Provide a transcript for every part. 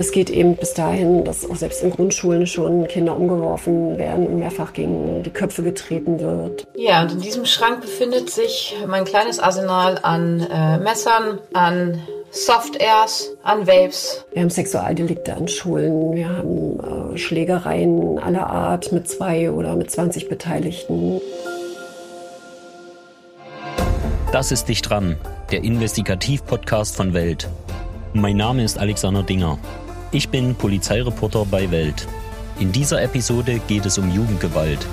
Es geht eben bis dahin, dass auch selbst in Grundschulen schon Kinder umgeworfen werden und mehrfach gegen die Köpfe getreten wird. Ja, und in diesem Schrank befindet sich mein kleines Arsenal an äh, Messern, an Soft-Airs, an Vapes. Wir haben Sexualdelikte an Schulen, wir haben äh, Schlägereien aller Art mit zwei oder mit 20 Beteiligten. Das ist Dicht dran, der Investigativ-Podcast von Welt. Mein Name ist Alexander Dinger. Ich bin Polizeireporter bei Welt. In dieser Episode geht es um Jugendgewalt.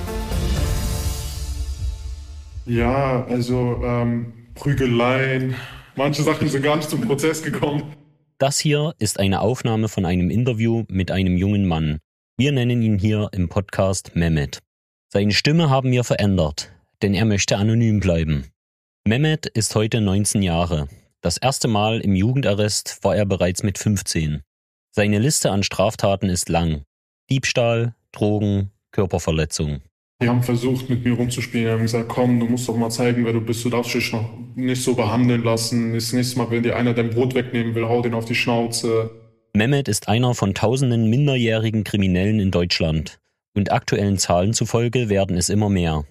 Ja, also ähm, Prügeleien. Manche Sachen sind gar nicht zum Prozess gekommen. Das hier ist eine Aufnahme von einem Interview mit einem jungen Mann. Wir nennen ihn hier im Podcast Mehmet. Seine Stimme haben wir verändert, denn er möchte anonym bleiben. Mehmet ist heute 19 Jahre. Das erste Mal im Jugendarrest war er bereits mit 15. Seine Liste an Straftaten ist lang. Diebstahl, Drogen, Körperverletzung. Die haben versucht, mit mir rumzuspielen. Die haben gesagt, komm, du musst doch mal zeigen, wer du bist. Du darfst dich noch nicht so behandeln lassen. Das nächste Mal, wenn dir einer dein Brot wegnehmen will, hau den auf die Schnauze. Mehmet ist einer von tausenden minderjährigen Kriminellen in Deutschland. Und aktuellen Zahlen zufolge werden es immer mehr.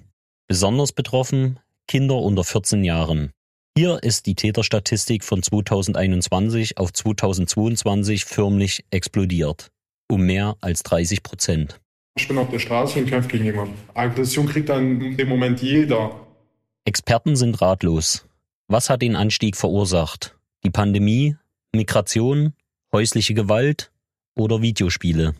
Besonders betroffen Kinder unter 14 Jahren. Hier ist die Täterstatistik von 2021 auf 2022 förmlich explodiert. Um mehr als 30 Prozent. Ich bin auf der Straße und kämpfe gegen jemanden. Aggression kriegt dann in dem Moment jeder. Experten sind ratlos. Was hat den Anstieg verursacht? Die Pandemie, Migration, häusliche Gewalt oder Videospiele?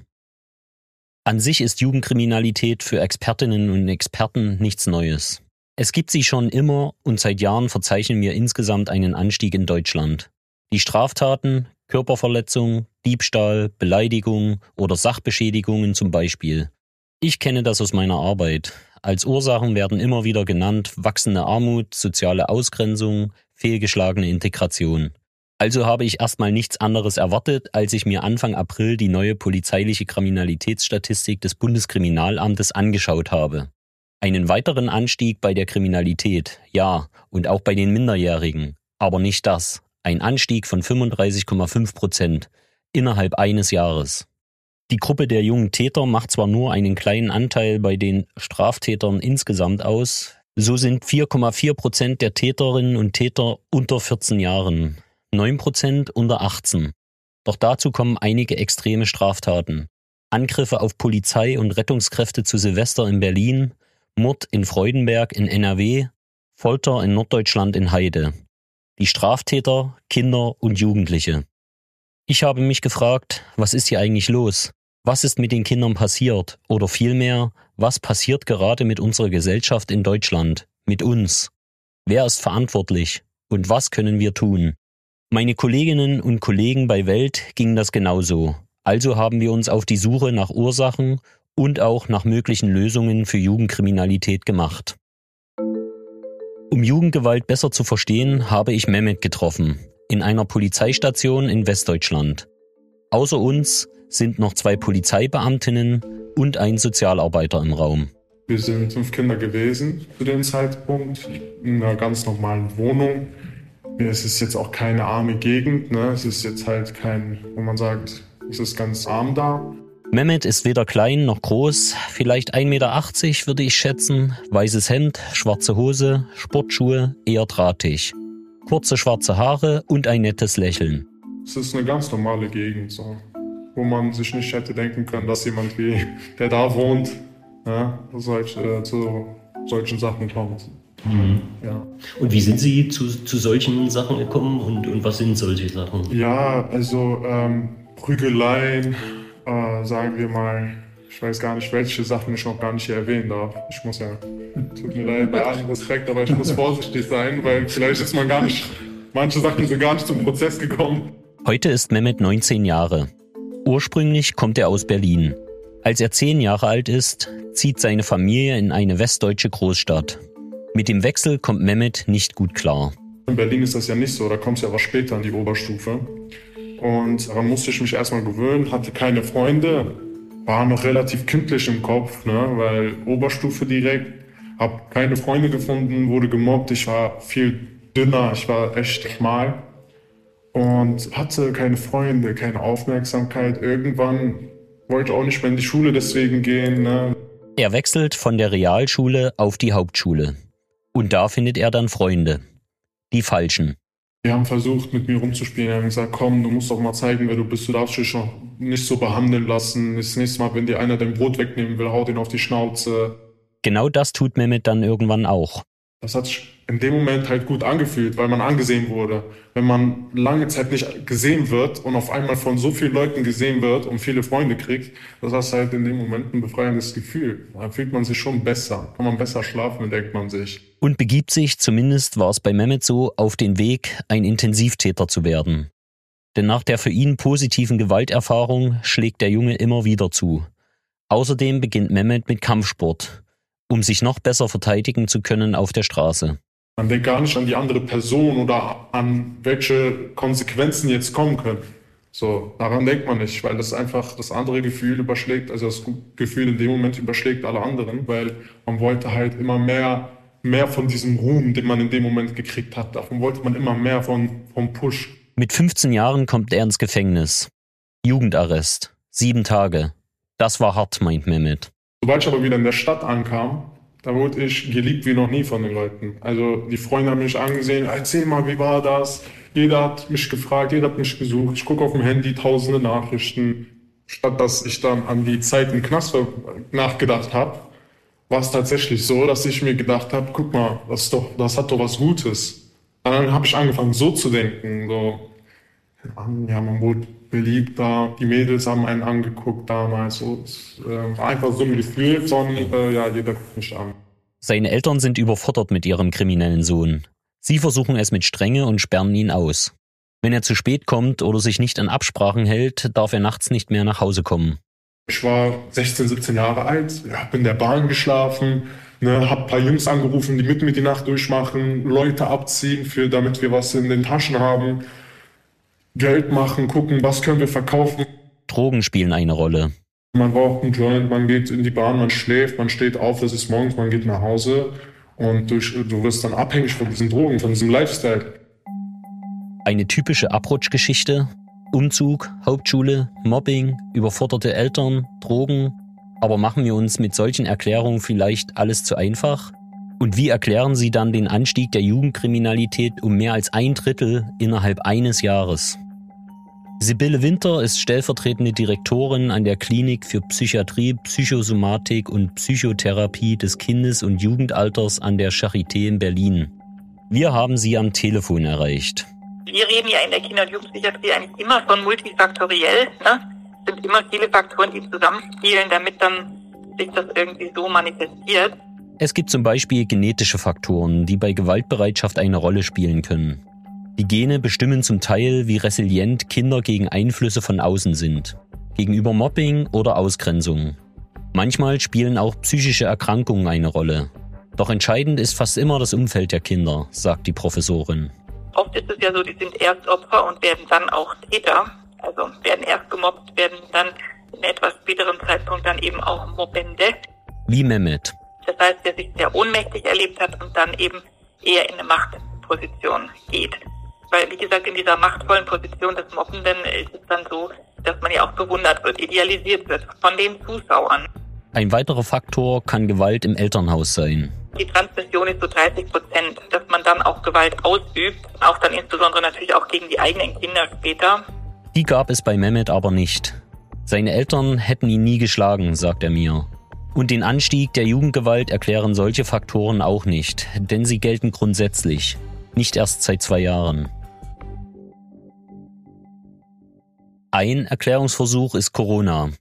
An sich ist Jugendkriminalität für Expertinnen und Experten nichts Neues. Es gibt sie schon immer und seit Jahren verzeichnen wir insgesamt einen Anstieg in Deutschland. Die Straftaten, Körperverletzung, Diebstahl, Beleidigung oder Sachbeschädigungen zum Beispiel. Ich kenne das aus meiner Arbeit. Als Ursachen werden immer wieder genannt wachsende Armut, soziale Ausgrenzung, fehlgeschlagene Integration. Also habe ich erstmal nichts anderes erwartet, als ich mir Anfang April die neue polizeiliche Kriminalitätsstatistik des Bundeskriminalamtes angeschaut habe. Einen weiteren Anstieg bei der Kriminalität, ja, und auch bei den Minderjährigen. Aber nicht das. Ein Anstieg von 35,5 Prozent innerhalb eines Jahres. Die Gruppe der jungen Täter macht zwar nur einen kleinen Anteil bei den Straftätern insgesamt aus, so sind 4,4 Prozent der Täterinnen und Täter unter 14 Jahren, 9 Prozent unter 18. Doch dazu kommen einige extreme Straftaten. Angriffe auf Polizei und Rettungskräfte zu Silvester in Berlin, Mord in Freudenberg in NRW, Folter in Norddeutschland in Heide. Die Straftäter, Kinder und Jugendliche. Ich habe mich gefragt, was ist hier eigentlich los? Was ist mit den Kindern passiert? Oder vielmehr, was passiert gerade mit unserer Gesellschaft in Deutschland? Mit uns? Wer ist verantwortlich? Und was können wir tun? Meine Kolleginnen und Kollegen bei Welt ging das genauso. Also haben wir uns auf die Suche nach Ursachen und auch nach möglichen Lösungen für Jugendkriminalität gemacht. Um Jugendgewalt besser zu verstehen, habe ich Mehmet getroffen, in einer Polizeistation in Westdeutschland. Außer uns sind noch zwei Polizeibeamtinnen und ein Sozialarbeiter im Raum. Wir sind fünf Kinder gewesen zu dem Zeitpunkt, in einer ganz normalen Wohnung. Es ist jetzt auch keine arme Gegend, ne? es ist jetzt halt kein, wo man sagt, es ist ganz arm da. Mehmet ist weder klein noch groß, vielleicht 1,80 Meter würde ich schätzen, weißes Hemd, schwarze Hose, Sportschuhe, eher drahtig. Kurze schwarze Haare und ein nettes Lächeln. Es ist eine ganz normale Gegend, so, wo man sich nicht hätte denken können, dass jemand wie, der da wohnt, ja, solch, äh, zu solchen Sachen kommt. Mhm. Ja. Und wie sind Sie zu, zu solchen Sachen gekommen und, und was sind solche Sachen? Ja, also ähm, Prügeleien, äh, sagen wir mal, ich weiß gar nicht, welche Sachen ich noch gar nicht hier erwähnen darf. Ich muss ja, tut mir leid, bei allem Respekt, aber ich muss vorsichtig sein, weil vielleicht ist man gar nicht, manche Sachen sind gar nicht zum Prozess gekommen. Heute ist Mehmet 19 Jahre. Ursprünglich kommt er aus Berlin. Als er 10 Jahre alt ist, zieht seine Familie in eine westdeutsche Großstadt. Mit dem Wechsel kommt Mehmet nicht gut klar. In Berlin ist das ja nicht so, da kommst du ja was später an die Oberstufe. Und daran musste ich mich erstmal gewöhnen, hatte keine Freunde, war noch relativ kindlich im Kopf, ne? weil Oberstufe direkt, habe keine Freunde gefunden, wurde gemobbt, ich war viel dünner, ich war echt schmal. und hatte keine Freunde, keine Aufmerksamkeit. Irgendwann wollte auch nicht mehr in die Schule deswegen gehen. Ne? Er wechselt von der Realschule auf die Hauptschule. Und da findet er dann Freunde. Die falschen. Die haben versucht, mit mir rumzuspielen. Die haben gesagt, komm, du musst doch mal zeigen, wer du bist. Du darfst dich noch nicht so behandeln lassen. Das nächste Mal, wenn dir einer dein Brot wegnehmen will, haut ihn auf die Schnauze. Genau das tut Mehmet dann irgendwann auch. Das hat sich in dem Moment halt gut angefühlt, weil man angesehen wurde. Wenn man lange Zeit nicht gesehen wird und auf einmal von so vielen Leuten gesehen wird und viele Freunde kriegt, das ist halt in dem Moment ein befreiendes Gefühl. Da fühlt man sich schon besser, kann man besser schlafen, denkt man sich. Und begibt sich, zumindest war es bei Mehmet so, auf den Weg, ein Intensivtäter zu werden. Denn nach der für ihn positiven Gewalterfahrung schlägt der Junge immer wieder zu. Außerdem beginnt Mehmet mit Kampfsport um sich noch besser verteidigen zu können auf der Straße. Man denkt gar nicht an die andere Person oder an welche Konsequenzen jetzt kommen können. So, daran denkt man nicht, weil das einfach das andere Gefühl überschlägt, also das Gefühl in dem Moment überschlägt alle anderen, weil man wollte halt immer mehr, mehr von diesem Ruhm, den man in dem Moment gekriegt hat. Davon wollte man immer mehr von, vom Push. Mit 15 Jahren kommt er ins Gefängnis. Jugendarrest. Sieben Tage. Das war hart, meint Mehmet. Sobald ich aber wieder in der Stadt ankam, da wurde ich geliebt wie noch nie von den Leuten. Also die Freunde haben mich angesehen, erzähl mal, wie war das? Jeder hat mich gefragt, jeder hat mich gesucht. Ich gucke auf dem Handy tausende Nachrichten. Statt dass ich dann an die Zeit im Knast nachgedacht habe, war es tatsächlich so, dass ich mir gedacht habe, guck mal, das, doch, das hat doch was Gutes. Dann habe ich angefangen so zu denken, so, ja, man wurde beliebt da. Die Mädels haben einen angeguckt damals. So, es äh, war einfach so ein Gefühl von, äh, ja, jeder guckt mich an. Seine Eltern sind überfordert mit ihrem kriminellen Sohn. Sie versuchen es mit Strenge und sperren ihn aus. Wenn er zu spät kommt oder sich nicht an Absprachen hält, darf er nachts nicht mehr nach Hause kommen. Ich war 16, 17 Jahre alt, habe in der Bahn geschlafen, ne, habe ein paar Jungs angerufen, die mit mir die Nacht durchmachen, Leute abziehen, für, damit wir was in den Taschen haben. Geld machen, gucken, was können wir verkaufen. Drogen spielen eine Rolle. Man braucht einen Joint, man geht in die Bahn, man schläft, man steht auf, es ist morgens, man geht nach Hause und durch, du wirst dann abhängig von diesen Drogen, von diesem Lifestyle. Eine typische Abrutschgeschichte. Umzug, Hauptschule, Mobbing, überforderte Eltern, Drogen. Aber machen wir uns mit solchen Erklärungen vielleicht alles zu einfach? Und wie erklären Sie dann den Anstieg der Jugendkriminalität um mehr als ein Drittel innerhalb eines Jahres? Sibylle Winter ist stellvertretende Direktorin an der Klinik für Psychiatrie, Psychosomatik und Psychotherapie des Kindes- und Jugendalters an der Charité in Berlin. Wir haben sie am Telefon erreicht. Wir reden ja in der Kinder- und Jugendpsychiatrie eigentlich immer von multifaktoriell. Ne? Es sind immer viele Faktoren, die zusammenspielen, damit dann sich das irgendwie so manifestiert. Es gibt zum Beispiel genetische Faktoren, die bei Gewaltbereitschaft eine Rolle spielen können. Die Gene bestimmen zum Teil, wie resilient Kinder gegen Einflüsse von außen sind, gegenüber Mobbing oder Ausgrenzung. Manchmal spielen auch psychische Erkrankungen eine Rolle. Doch entscheidend ist fast immer das Umfeld der Kinder, sagt die Professorin. Oft ist es ja so, die sind erst Opfer und werden dann auch Täter. Also werden erst gemobbt, werden dann in etwas späteren Zeitpunkt dann eben auch Mobbende. Wie Mehmet. Das heißt, der sich sehr ohnmächtig erlebt hat und dann eben eher in eine Machtposition geht. Weil, wie gesagt, in dieser machtvollen Position des Mobbenden ist es dann so, dass man ja auch bewundert wird, idealisiert wird von den Zuschauern. Ein weiterer Faktor kann Gewalt im Elternhaus sein. Die Transmission ist so 30 Prozent, dass man dann auch Gewalt ausübt, auch dann insbesondere natürlich auch gegen die eigenen Kinder später. Die gab es bei Mehmet aber nicht. Seine Eltern hätten ihn nie geschlagen, sagt er mir. Und den Anstieg der Jugendgewalt erklären solche Faktoren auch nicht, denn sie gelten grundsätzlich, nicht erst seit zwei Jahren. Ein Erklärungsversuch ist Corona.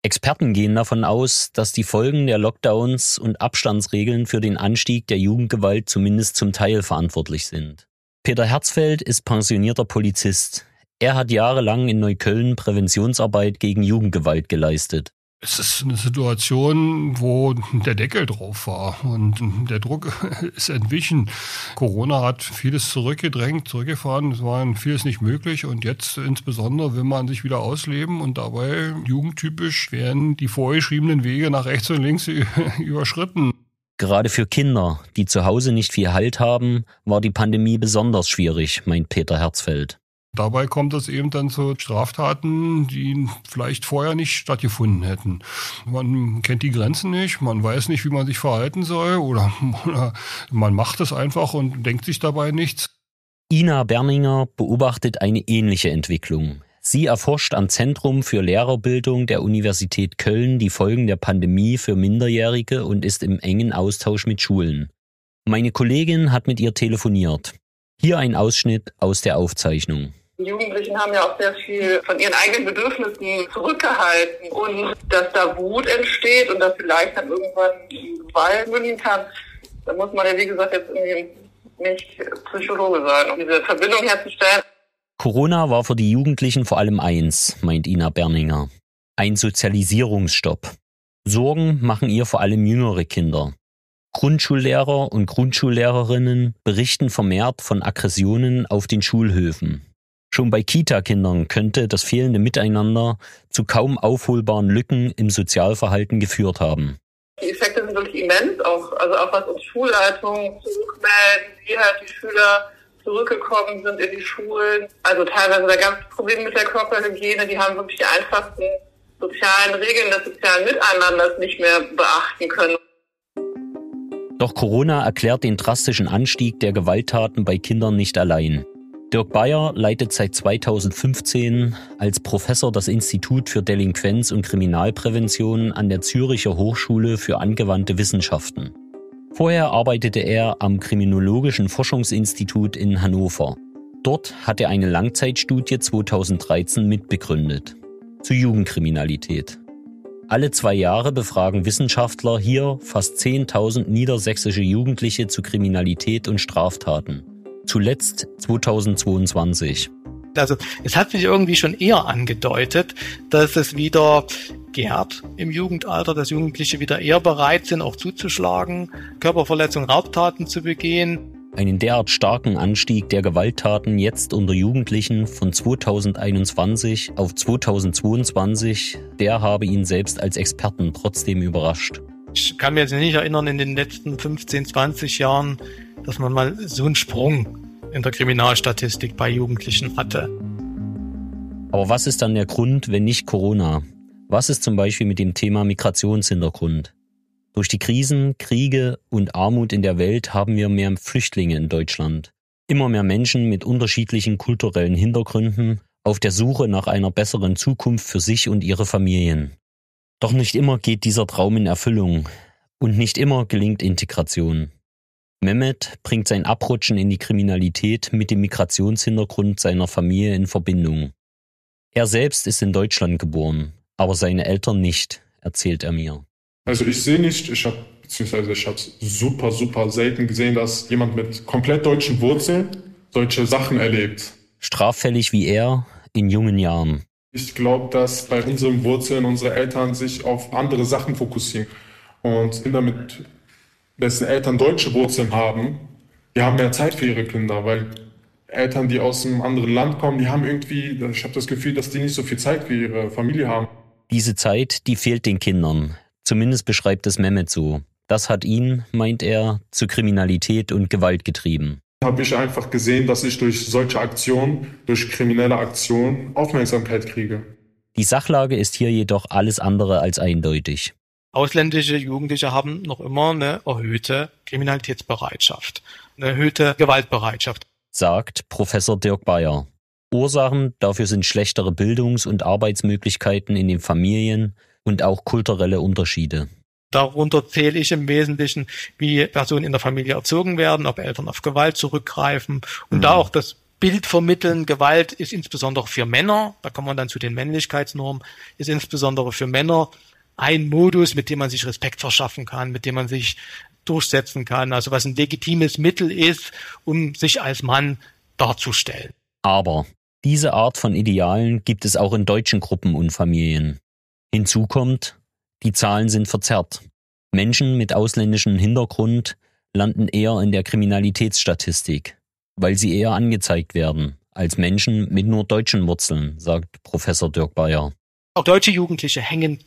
Experten gehen davon aus, dass die Folgen der Lockdowns und Abstandsregeln für den Anstieg der Jugendgewalt zumindest zum Teil verantwortlich sind. Peter Herzfeld ist pensionierter Polizist. Er hat jahrelang in Neukölln Präventionsarbeit gegen Jugendgewalt geleistet. Es ist eine Situation, wo der Deckel drauf war und der Druck ist entwichen. Corona hat vieles zurückgedrängt, zurückgefahren. Es war vieles nicht möglich und jetzt insbesondere will man sich wieder ausleben und dabei jugendtypisch werden die vorgeschriebenen Wege nach rechts und links überschritten. Gerade für Kinder, die zu Hause nicht viel Halt haben, war die Pandemie besonders schwierig, meint Peter Herzfeld. Dabei kommt es eben dann zu Straftaten, die vielleicht vorher nicht stattgefunden hätten. Man kennt die Grenzen nicht, man weiß nicht, wie man sich verhalten soll oder, oder man macht es einfach und denkt sich dabei nichts. Ina Berninger beobachtet eine ähnliche Entwicklung. Sie erforscht am Zentrum für Lehrerbildung der Universität Köln die Folgen der Pandemie für Minderjährige und ist im engen Austausch mit Schulen. Meine Kollegin hat mit ihr telefoniert. Hier ein Ausschnitt aus der Aufzeichnung. Die Jugendlichen haben ja auch sehr viel von ihren eigenen Bedürfnissen zurückgehalten und dass da Wut entsteht und dass vielleicht dann irgendwann Gewalt münden kann, da muss man ja wie gesagt jetzt irgendwie nicht Psychologe sein, um diese Verbindung herzustellen. Corona war für die Jugendlichen vor allem eins, meint Ina Berninger. Ein Sozialisierungsstopp. Sorgen machen ihr vor allem jüngere Kinder. Grundschullehrer und Grundschullehrerinnen berichten vermehrt von Aggressionen auf den Schulhöfen. Schon bei Kita-Kindern könnte das fehlende Miteinander zu kaum aufholbaren Lücken im Sozialverhalten geführt haben. Die Effekte sind wirklich immens, auch, also auch was uns Schulleitungen zurückmelden, wie halt die Schüler zurückgekommen sind in die Schulen. Also teilweise da ganz Probleme mit der Körperhygiene, die haben wirklich die einfachsten sozialen Regeln des sozialen Miteinanders nicht mehr beachten können. Doch Corona erklärt den drastischen Anstieg der Gewalttaten bei Kindern nicht allein. Dirk Bayer leitet seit 2015 als Professor das Institut für Delinquenz und Kriminalprävention an der Züricher Hochschule für angewandte Wissenschaften. Vorher arbeitete er am Kriminologischen Forschungsinstitut in Hannover. Dort hat er eine Langzeitstudie 2013 mitbegründet zu Jugendkriminalität. Alle zwei Jahre befragen Wissenschaftler hier fast 10.000 niedersächsische Jugendliche zu Kriminalität und Straftaten zuletzt 2022. Also es hat sich irgendwie schon eher angedeutet, dass es wieder gärt im Jugendalter, dass Jugendliche wieder eher bereit sind, auch zuzuschlagen, Körperverletzungen, Raubtaten zu begehen. Einen derart starken Anstieg der Gewalttaten jetzt unter Jugendlichen von 2021 auf 2022, der habe ihn selbst als Experten trotzdem überrascht. Ich kann mir jetzt nicht erinnern, in den letzten 15, 20 Jahren, dass man mal so einen Sprung in der Kriminalstatistik bei Jugendlichen hatte. Aber was ist dann der Grund, wenn nicht Corona? Was ist zum Beispiel mit dem Thema Migrationshintergrund? Durch die Krisen, Kriege und Armut in der Welt haben wir mehr Flüchtlinge in Deutschland. Immer mehr Menschen mit unterschiedlichen kulturellen Hintergründen auf der Suche nach einer besseren Zukunft für sich und ihre Familien. Doch nicht immer geht dieser Traum in Erfüllung und nicht immer gelingt Integration. Mehmet bringt sein Abrutschen in die Kriminalität mit dem Migrationshintergrund seiner Familie in Verbindung. Er selbst ist in Deutschland geboren, aber seine Eltern nicht, erzählt er mir. Also ich sehe nicht, ich habe beziehungsweise ich habe es super, super selten gesehen, dass jemand mit komplett deutschen Wurzeln solche Sachen erlebt. Straffällig wie er in jungen Jahren. Ich glaube, dass bei unseren Wurzeln unsere Eltern sich auf andere Sachen fokussieren. Und Kinder mit dessen Eltern deutsche Wurzeln haben, die haben mehr Zeit für ihre Kinder, weil Eltern, die aus einem anderen Land kommen, die haben irgendwie, ich habe das Gefühl, dass die nicht so viel Zeit für ihre Familie haben. Diese Zeit, die fehlt den Kindern. Zumindest beschreibt es Mehmet so. Das hat ihn, meint er, zu Kriminalität und Gewalt getrieben. Habe ich einfach gesehen, dass ich durch solche Aktionen, durch kriminelle Aktionen Aufmerksamkeit kriege. Die Sachlage ist hier jedoch alles andere als eindeutig. Ausländische Jugendliche haben noch immer eine erhöhte Kriminalitätsbereitschaft, eine erhöhte Gewaltbereitschaft. Sagt Professor Dirk Bayer. Ursachen dafür sind schlechtere Bildungs- und Arbeitsmöglichkeiten in den Familien und auch kulturelle Unterschiede. Darunter zähle ich im Wesentlichen, wie Personen in der Familie erzogen werden, ob Eltern auf Gewalt zurückgreifen und mhm. da auch das Bild vermitteln. Gewalt ist insbesondere für Männer, da kommt man dann zu den Männlichkeitsnormen, ist insbesondere für Männer ein Modus, mit dem man sich Respekt verschaffen kann, mit dem man sich durchsetzen kann, also was ein legitimes Mittel ist, um sich als Mann darzustellen. Aber diese Art von Idealen gibt es auch in deutschen Gruppen und Familien. Hinzu kommt, die Zahlen sind verzerrt. Menschen mit ausländischem Hintergrund landen eher in der Kriminalitätsstatistik, weil sie eher angezeigt werden als Menschen mit nur deutschen Wurzeln, sagt Professor Dirk Bayer. Auch deutsche Jugendliche hängen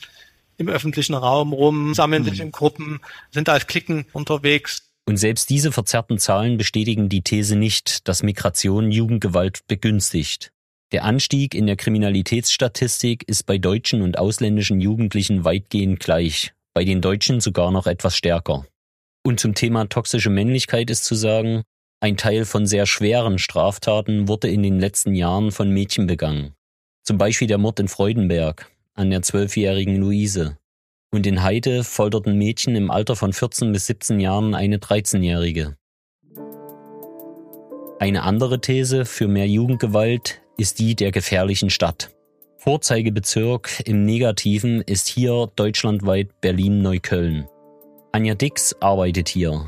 im öffentlichen Raum rum, sammeln mhm. sich in Gruppen, sind als Klicken unterwegs. Und selbst diese verzerrten Zahlen bestätigen die These nicht, dass Migration Jugendgewalt begünstigt. Der Anstieg in der Kriminalitätsstatistik ist bei deutschen und ausländischen Jugendlichen weitgehend gleich, bei den Deutschen sogar noch etwas stärker. Und zum Thema toxische Männlichkeit ist zu sagen, ein Teil von sehr schweren Straftaten wurde in den letzten Jahren von Mädchen begangen. Zum Beispiel der Mord in Freudenberg an der zwölfjährigen Luise. Und in Heide folterten Mädchen im Alter von 14 bis 17 Jahren eine 13-jährige. Eine andere These für mehr Jugendgewalt ist die der gefährlichen Stadt. Vorzeigebezirk im Negativen ist hier deutschlandweit Berlin-Neukölln. Anja Dix arbeitet hier.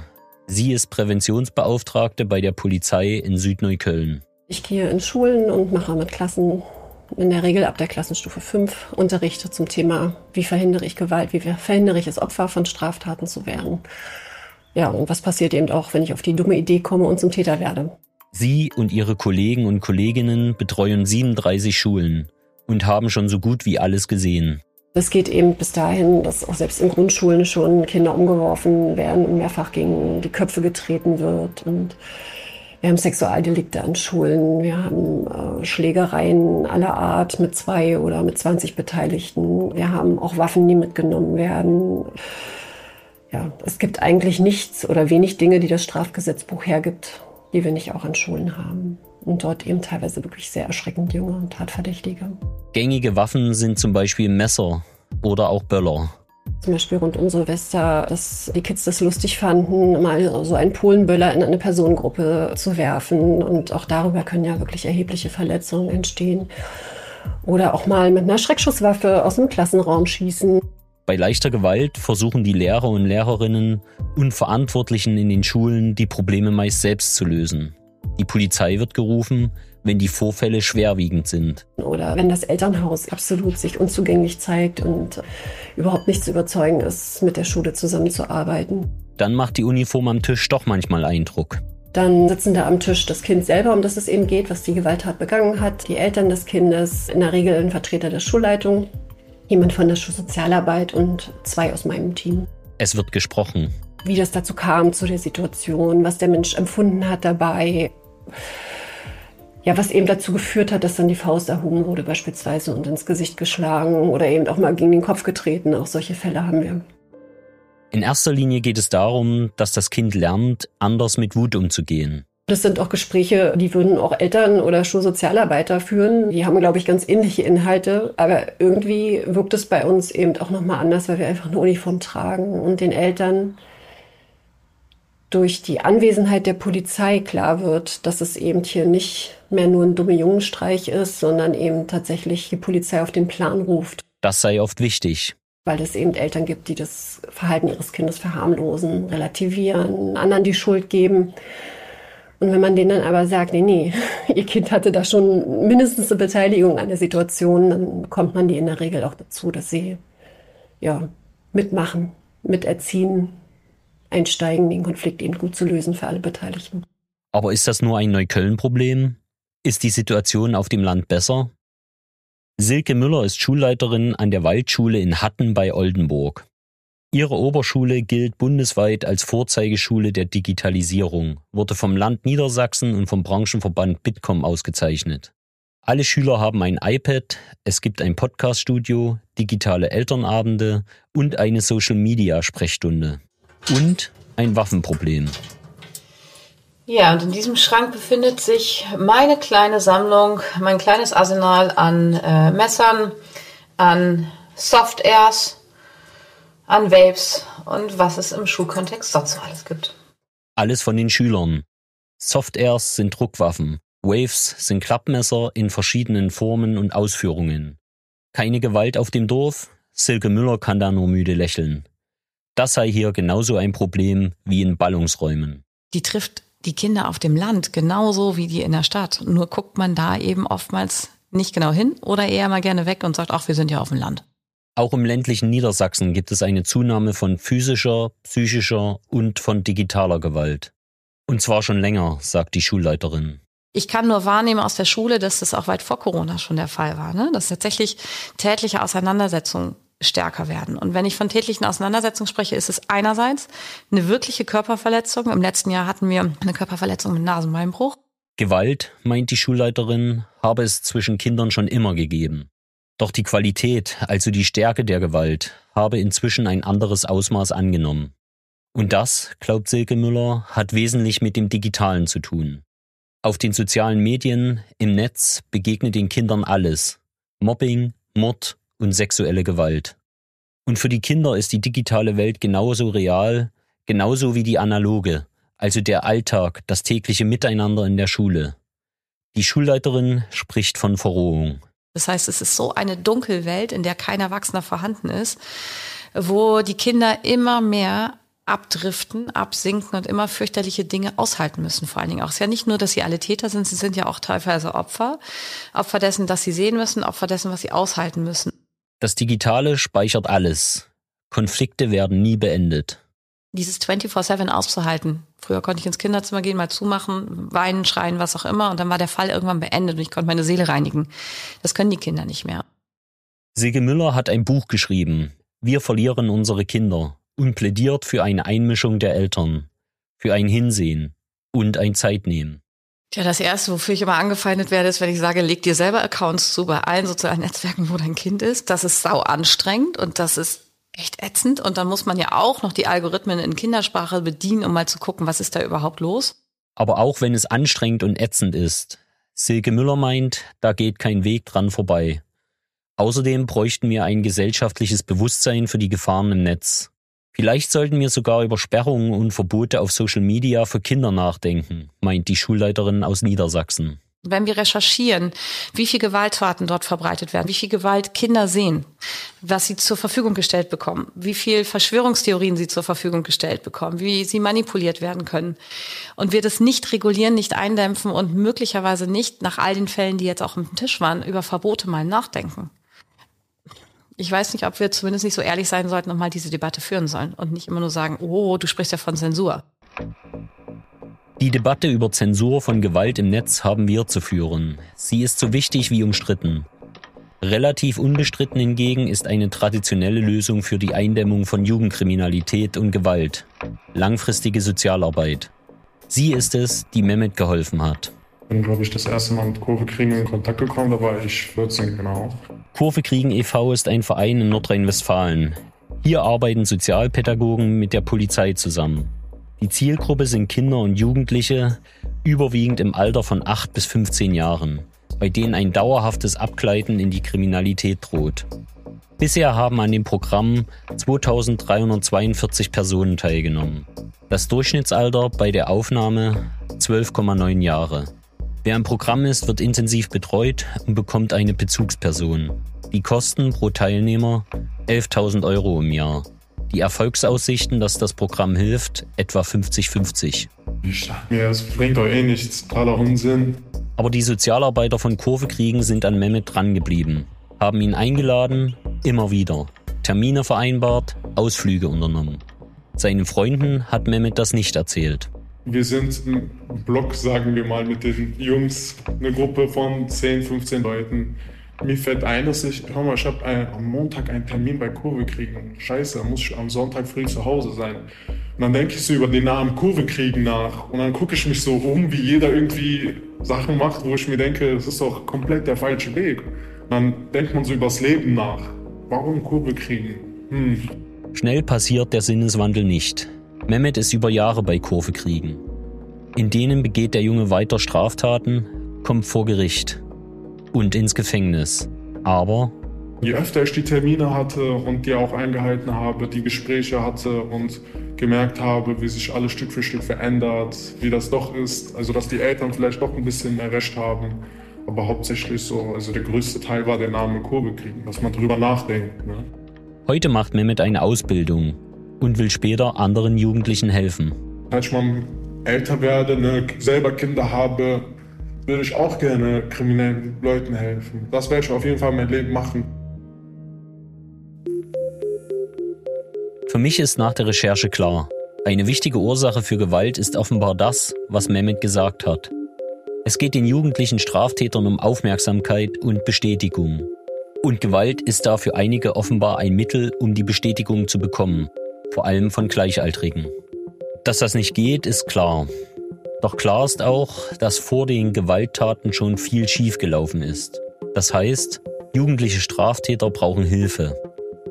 Sie ist Präventionsbeauftragte bei der Polizei in Südneukölln. Ich gehe in Schulen und mache mit Klassen in der Regel ab der Klassenstufe 5 Unterrichte zum Thema, wie verhindere ich Gewalt, wie verhindere ich es, Opfer von Straftaten zu werden. Ja, und was passiert eben auch, wenn ich auf die dumme Idee komme und zum Täter werde. Sie und ihre Kollegen und Kolleginnen betreuen 37 Schulen und haben schon so gut wie alles gesehen. Es geht eben bis dahin, dass auch selbst in Grundschulen schon Kinder umgeworfen werden und mehrfach gegen die Köpfe getreten wird. Und wir haben Sexualdelikte an Schulen, wir haben äh, Schlägereien aller Art mit zwei oder mit 20 Beteiligten. Wir haben auch Waffen, die mitgenommen werden. Ja, es gibt eigentlich nichts oder wenig Dinge, die das Strafgesetzbuch hergibt, die wir nicht auch an Schulen haben und dort eben teilweise wirklich sehr erschreckend junge Tatverdächtige. Gängige Waffen sind zum Beispiel Messer oder auch Böller. Zum Beispiel rund um Silvester, dass die Kids das lustig fanden, mal so einen Polenböller in eine Personengruppe zu werfen. Und auch darüber können ja wirklich erhebliche Verletzungen entstehen. Oder auch mal mit einer Schreckschusswaffe aus dem Klassenraum schießen. Bei leichter Gewalt versuchen die Lehrer und Lehrerinnen und Verantwortlichen in den Schulen, die Probleme meist selbst zu lösen. Die Polizei wird gerufen, wenn die Vorfälle schwerwiegend sind. Oder wenn das Elternhaus absolut sich unzugänglich zeigt und überhaupt nicht zu überzeugen ist, mit der Schule zusammenzuarbeiten. Dann macht die Uniform am Tisch doch manchmal Eindruck. Dann sitzen da am Tisch das Kind selber, um das es eben geht, was die Gewalttat begangen hat, die Eltern des Kindes, in der Regel ein Vertreter der Schulleitung, jemand von der Schulsozialarbeit und zwei aus meinem Team. Es wird gesprochen. Wie das dazu kam, zu der Situation, was der Mensch empfunden hat dabei ja, was eben dazu geführt hat, dass dann die Faust erhoben wurde beispielsweise und ins Gesicht geschlagen oder eben auch mal gegen den Kopf getreten. Auch solche Fälle haben wir. In erster Linie geht es darum, dass das Kind lernt, anders mit Wut umzugehen. Das sind auch Gespräche, die würden auch Eltern oder Schulsozialarbeiter führen. Die haben, glaube ich, ganz ähnliche Inhalte. Aber irgendwie wirkt es bei uns eben auch nochmal anders, weil wir einfach eine Uniform tragen und den Eltern durch die Anwesenheit der Polizei klar wird, dass es eben hier nicht mehr nur ein dumme Jungenstreich ist, sondern eben tatsächlich die Polizei auf den Plan ruft. Das sei oft wichtig. Weil es eben Eltern gibt, die das Verhalten ihres Kindes verharmlosen, relativieren, anderen die Schuld geben. Und wenn man denen dann aber sagt, nee, nee, ihr Kind hatte da schon mindestens eine Beteiligung an der Situation, dann kommt man die in der Regel auch dazu, dass sie ja mitmachen, miterziehen, einsteigen, den Konflikt eben gut zu lösen für alle Beteiligten. Aber ist das nur ein Neukölln-Problem? Ist die Situation auf dem Land besser? Silke Müller ist Schulleiterin an der Waldschule in Hatten bei Oldenburg. Ihre Oberschule gilt bundesweit als Vorzeigeschule der Digitalisierung, wurde vom Land Niedersachsen und vom Branchenverband Bitkom ausgezeichnet. Alle Schüler haben ein iPad, es gibt ein Podcaststudio, digitale Elternabende und eine Social-Media-Sprechstunde und ein Waffenproblem. Ja, und in diesem Schrank befindet sich meine kleine Sammlung, mein kleines Arsenal an äh, Messern, an Soft-Airs, an Vapes und was es im Schulkontext sonst so alles gibt. Alles von den Schülern. Soft-Airs sind Druckwaffen. Waves sind Klappmesser in verschiedenen Formen und Ausführungen. Keine Gewalt auf dem Dorf? Silke Müller kann da nur müde lächeln. Das sei hier genauso ein Problem wie in Ballungsräumen. Die trifft die Kinder auf dem Land genauso wie die in der Stadt. Nur guckt man da eben oftmals nicht genau hin oder eher mal gerne weg und sagt, ach, wir sind ja auf dem Land. Auch im ländlichen Niedersachsen gibt es eine Zunahme von physischer, psychischer und von digitaler Gewalt. Und zwar schon länger, sagt die Schulleiterin. Ich kann nur wahrnehmen aus der Schule, dass das auch weit vor Corona schon der Fall war, ne? dass tatsächlich tätliche Auseinandersetzungen stärker werden. Und wenn ich von tätlichen Auseinandersetzungen spreche, ist es einerseits eine wirkliche Körperverletzung. Im letzten Jahr hatten wir eine Körperverletzung mit Nasenbeinbruch. Gewalt, meint die Schulleiterin, habe es zwischen Kindern schon immer gegeben. Doch die Qualität, also die Stärke der Gewalt, habe inzwischen ein anderes Ausmaß angenommen. Und das, glaubt Silke Müller, hat wesentlich mit dem Digitalen zu tun. Auf den sozialen Medien, im Netz begegnet den Kindern alles. Mobbing, Mord und sexuelle Gewalt. Und für die Kinder ist die digitale Welt genauso real, genauso wie die analoge, also der Alltag, das tägliche Miteinander in der Schule. Die Schulleiterin spricht von Verrohung. Das heißt, es ist so eine Dunkelwelt, in der kein Erwachsener vorhanden ist, wo die Kinder immer mehr abdriften, absinken und immer fürchterliche Dinge aushalten müssen. Vor allen Dingen auch. Es ist ja nicht nur, dass sie alle Täter sind, sie sind ja auch teilweise Opfer. Opfer dessen, dass sie sehen müssen, Opfer dessen, was sie aushalten müssen. Das Digitale speichert alles. Konflikte werden nie beendet. Dieses 24-7 auszuhalten. Früher konnte ich ins Kinderzimmer gehen, mal zumachen, weinen, schreien, was auch immer. Und dann war der Fall irgendwann beendet und ich konnte meine Seele reinigen. Das können die Kinder nicht mehr. Silke Müller hat ein Buch geschrieben. Wir verlieren unsere Kinder und plädiert für eine Einmischung der Eltern, für ein Hinsehen und ein Zeitnehmen. Ja, das erste, wofür ich immer angefeindet werde, ist, wenn ich sage, leg dir selber Accounts zu bei allen sozialen Netzwerken, wo dein Kind ist. Das ist sau anstrengend und das ist echt ätzend. Und dann muss man ja auch noch die Algorithmen in Kindersprache bedienen, um mal zu gucken, was ist da überhaupt los. Aber auch wenn es anstrengend und ätzend ist, Silke Müller meint, da geht kein Weg dran vorbei. Außerdem bräuchten wir ein gesellschaftliches Bewusstsein für die Gefahren im Netz. Vielleicht sollten wir sogar über Sperrungen und Verbote auf Social Media für Kinder nachdenken, meint die Schulleiterin aus Niedersachsen. Wenn wir recherchieren, wie viel Gewalttaten dort verbreitet werden, wie viel Gewalt Kinder sehen, was sie zur Verfügung gestellt bekommen, wie viel Verschwörungstheorien sie zur Verfügung gestellt bekommen, wie sie manipuliert werden können. Und wir das nicht regulieren, nicht eindämpfen und möglicherweise nicht nach all den Fällen, die jetzt auch auf Tisch waren, über Verbote mal nachdenken ich weiß nicht, ob wir zumindest nicht so ehrlich sein sollten und mal diese Debatte führen sollen und nicht immer nur sagen, oh, du sprichst ja von Zensur. Die Debatte über Zensur von Gewalt im Netz haben wir zu führen. Sie ist so wichtig wie umstritten. Relativ unbestritten hingegen ist eine traditionelle Lösung für die Eindämmung von Jugendkriminalität und Gewalt. Langfristige Sozialarbeit. Sie ist es, die Mehmet geholfen hat bin, glaube ich, das erste Mal mit Kurve Kriegen in Kontakt gekommen. Da war ich 14, genau. Kurve Kriegen e.V. ist ein Verein in Nordrhein-Westfalen. Hier arbeiten Sozialpädagogen mit der Polizei zusammen. Die Zielgruppe sind Kinder und Jugendliche, überwiegend im Alter von 8 bis 15 Jahren, bei denen ein dauerhaftes Abgleiten in die Kriminalität droht. Bisher haben an dem Programm 2342 Personen teilgenommen. Das Durchschnittsalter bei der Aufnahme 12,9 Jahre. Wer im Programm ist, wird intensiv betreut und bekommt eine Bezugsperson. Die Kosten pro Teilnehmer 11.000 Euro im Jahr. Die Erfolgsaussichten, dass das Programm hilft, etwa 50-50. Ich dachte mir, es bringt doch eh nichts, totaler Unsinn. Aber die Sozialarbeiter von Kurve kriegen sind an Mehmet drangeblieben, haben ihn eingeladen, immer wieder, Termine vereinbart, Ausflüge unternommen. Seinen Freunden hat Mehmet das nicht erzählt. Wir sind ein Block, sagen wir mal, mit den Jungs, eine Gruppe von 10, 15 Leuten. Mir fällt ein, dass ich, hör mal, ich habe am Montag einen Termin bei Kurve kriegen. Scheiße, muss ich am Sonntag früh zu Hause sein. Und dann denke ich so über den Namen Kurve kriegen nach. Und dann gucke ich mich so um, wie jeder irgendwie Sachen macht, wo ich mir denke, das ist doch komplett der falsche Weg. Und dann denkt man so übers Leben nach. Warum Kurve kriegen? Hm. Schnell passiert der Sinneswandel nicht. Mehmet ist über Jahre bei Kurve kriegen. In denen begeht der Junge weiter Straftaten, kommt vor Gericht und ins Gefängnis. Aber je öfter ich die Termine hatte und die auch eingehalten habe, die Gespräche hatte und gemerkt habe, wie sich alles Stück für Stück verändert, wie das doch ist, also dass die Eltern vielleicht doch ein bisschen mehr Recht haben, aber hauptsächlich so, also der größte Teil war der Name Kurve kriegen, dass man drüber nachdenkt. Ne? Heute macht Mehmet eine Ausbildung und will später anderen Jugendlichen helfen. Als ich mal älter werde, ne, selber Kinder habe, würde ich auch gerne kriminellen Leuten helfen. Das werde ich auf jeden Fall mein Leben machen. Für mich ist nach der Recherche klar, eine wichtige Ursache für Gewalt ist offenbar das, was Mehmet gesagt hat. Es geht den jugendlichen Straftätern um Aufmerksamkeit und Bestätigung. Und Gewalt ist da für einige offenbar ein Mittel, um die Bestätigung zu bekommen vor allem von Gleichaltrigen. Dass das nicht geht, ist klar. Doch klar ist auch, dass vor den Gewalttaten schon viel schiefgelaufen ist. Das heißt, jugendliche Straftäter brauchen Hilfe.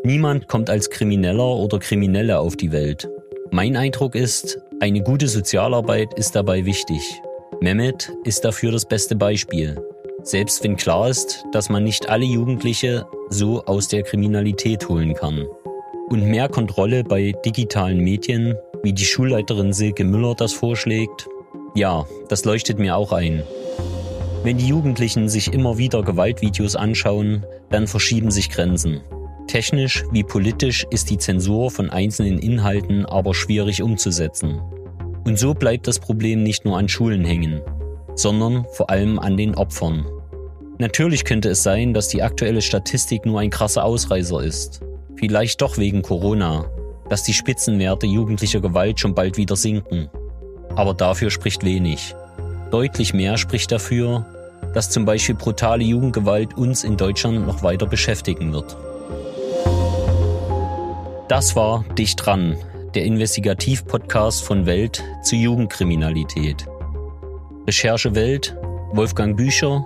Niemand kommt als Krimineller oder Kriminelle auf die Welt. Mein Eindruck ist, eine gute Sozialarbeit ist dabei wichtig. Mehmet ist dafür das beste Beispiel. Selbst wenn klar ist, dass man nicht alle Jugendliche so aus der Kriminalität holen kann. Und mehr Kontrolle bei digitalen Medien, wie die Schulleiterin Silke Müller das vorschlägt, ja, das leuchtet mir auch ein. Wenn die Jugendlichen sich immer wieder Gewaltvideos anschauen, dann verschieben sich Grenzen. Technisch wie politisch ist die Zensur von einzelnen Inhalten aber schwierig umzusetzen. Und so bleibt das Problem nicht nur an Schulen hängen, sondern vor allem an den Opfern. Natürlich könnte es sein, dass die aktuelle Statistik nur ein krasser Ausreißer ist. Vielleicht doch wegen Corona, dass die Spitzenwerte jugendlicher Gewalt schon bald wieder sinken. Aber dafür spricht wenig. Deutlich mehr spricht dafür, dass zum Beispiel brutale Jugendgewalt uns in Deutschland noch weiter beschäftigen wird. Das war Dicht dran, der Investigativ-Podcast von Welt zu Jugendkriminalität. Recherche Welt, Wolfgang Bücher,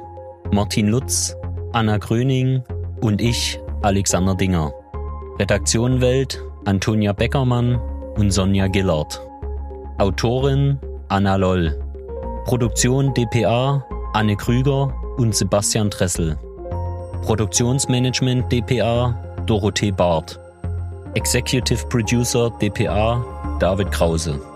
Martin Lutz, Anna Gröning und ich, Alexander Dinger. Redaktion Welt, Antonia Beckermann und Sonja Gillard. Autorin Anna Loll. Produktion DPA Anne Krüger und Sebastian Dressel. Produktionsmanagement DPA Dorothee Barth. Executive Producer DPA David Krause.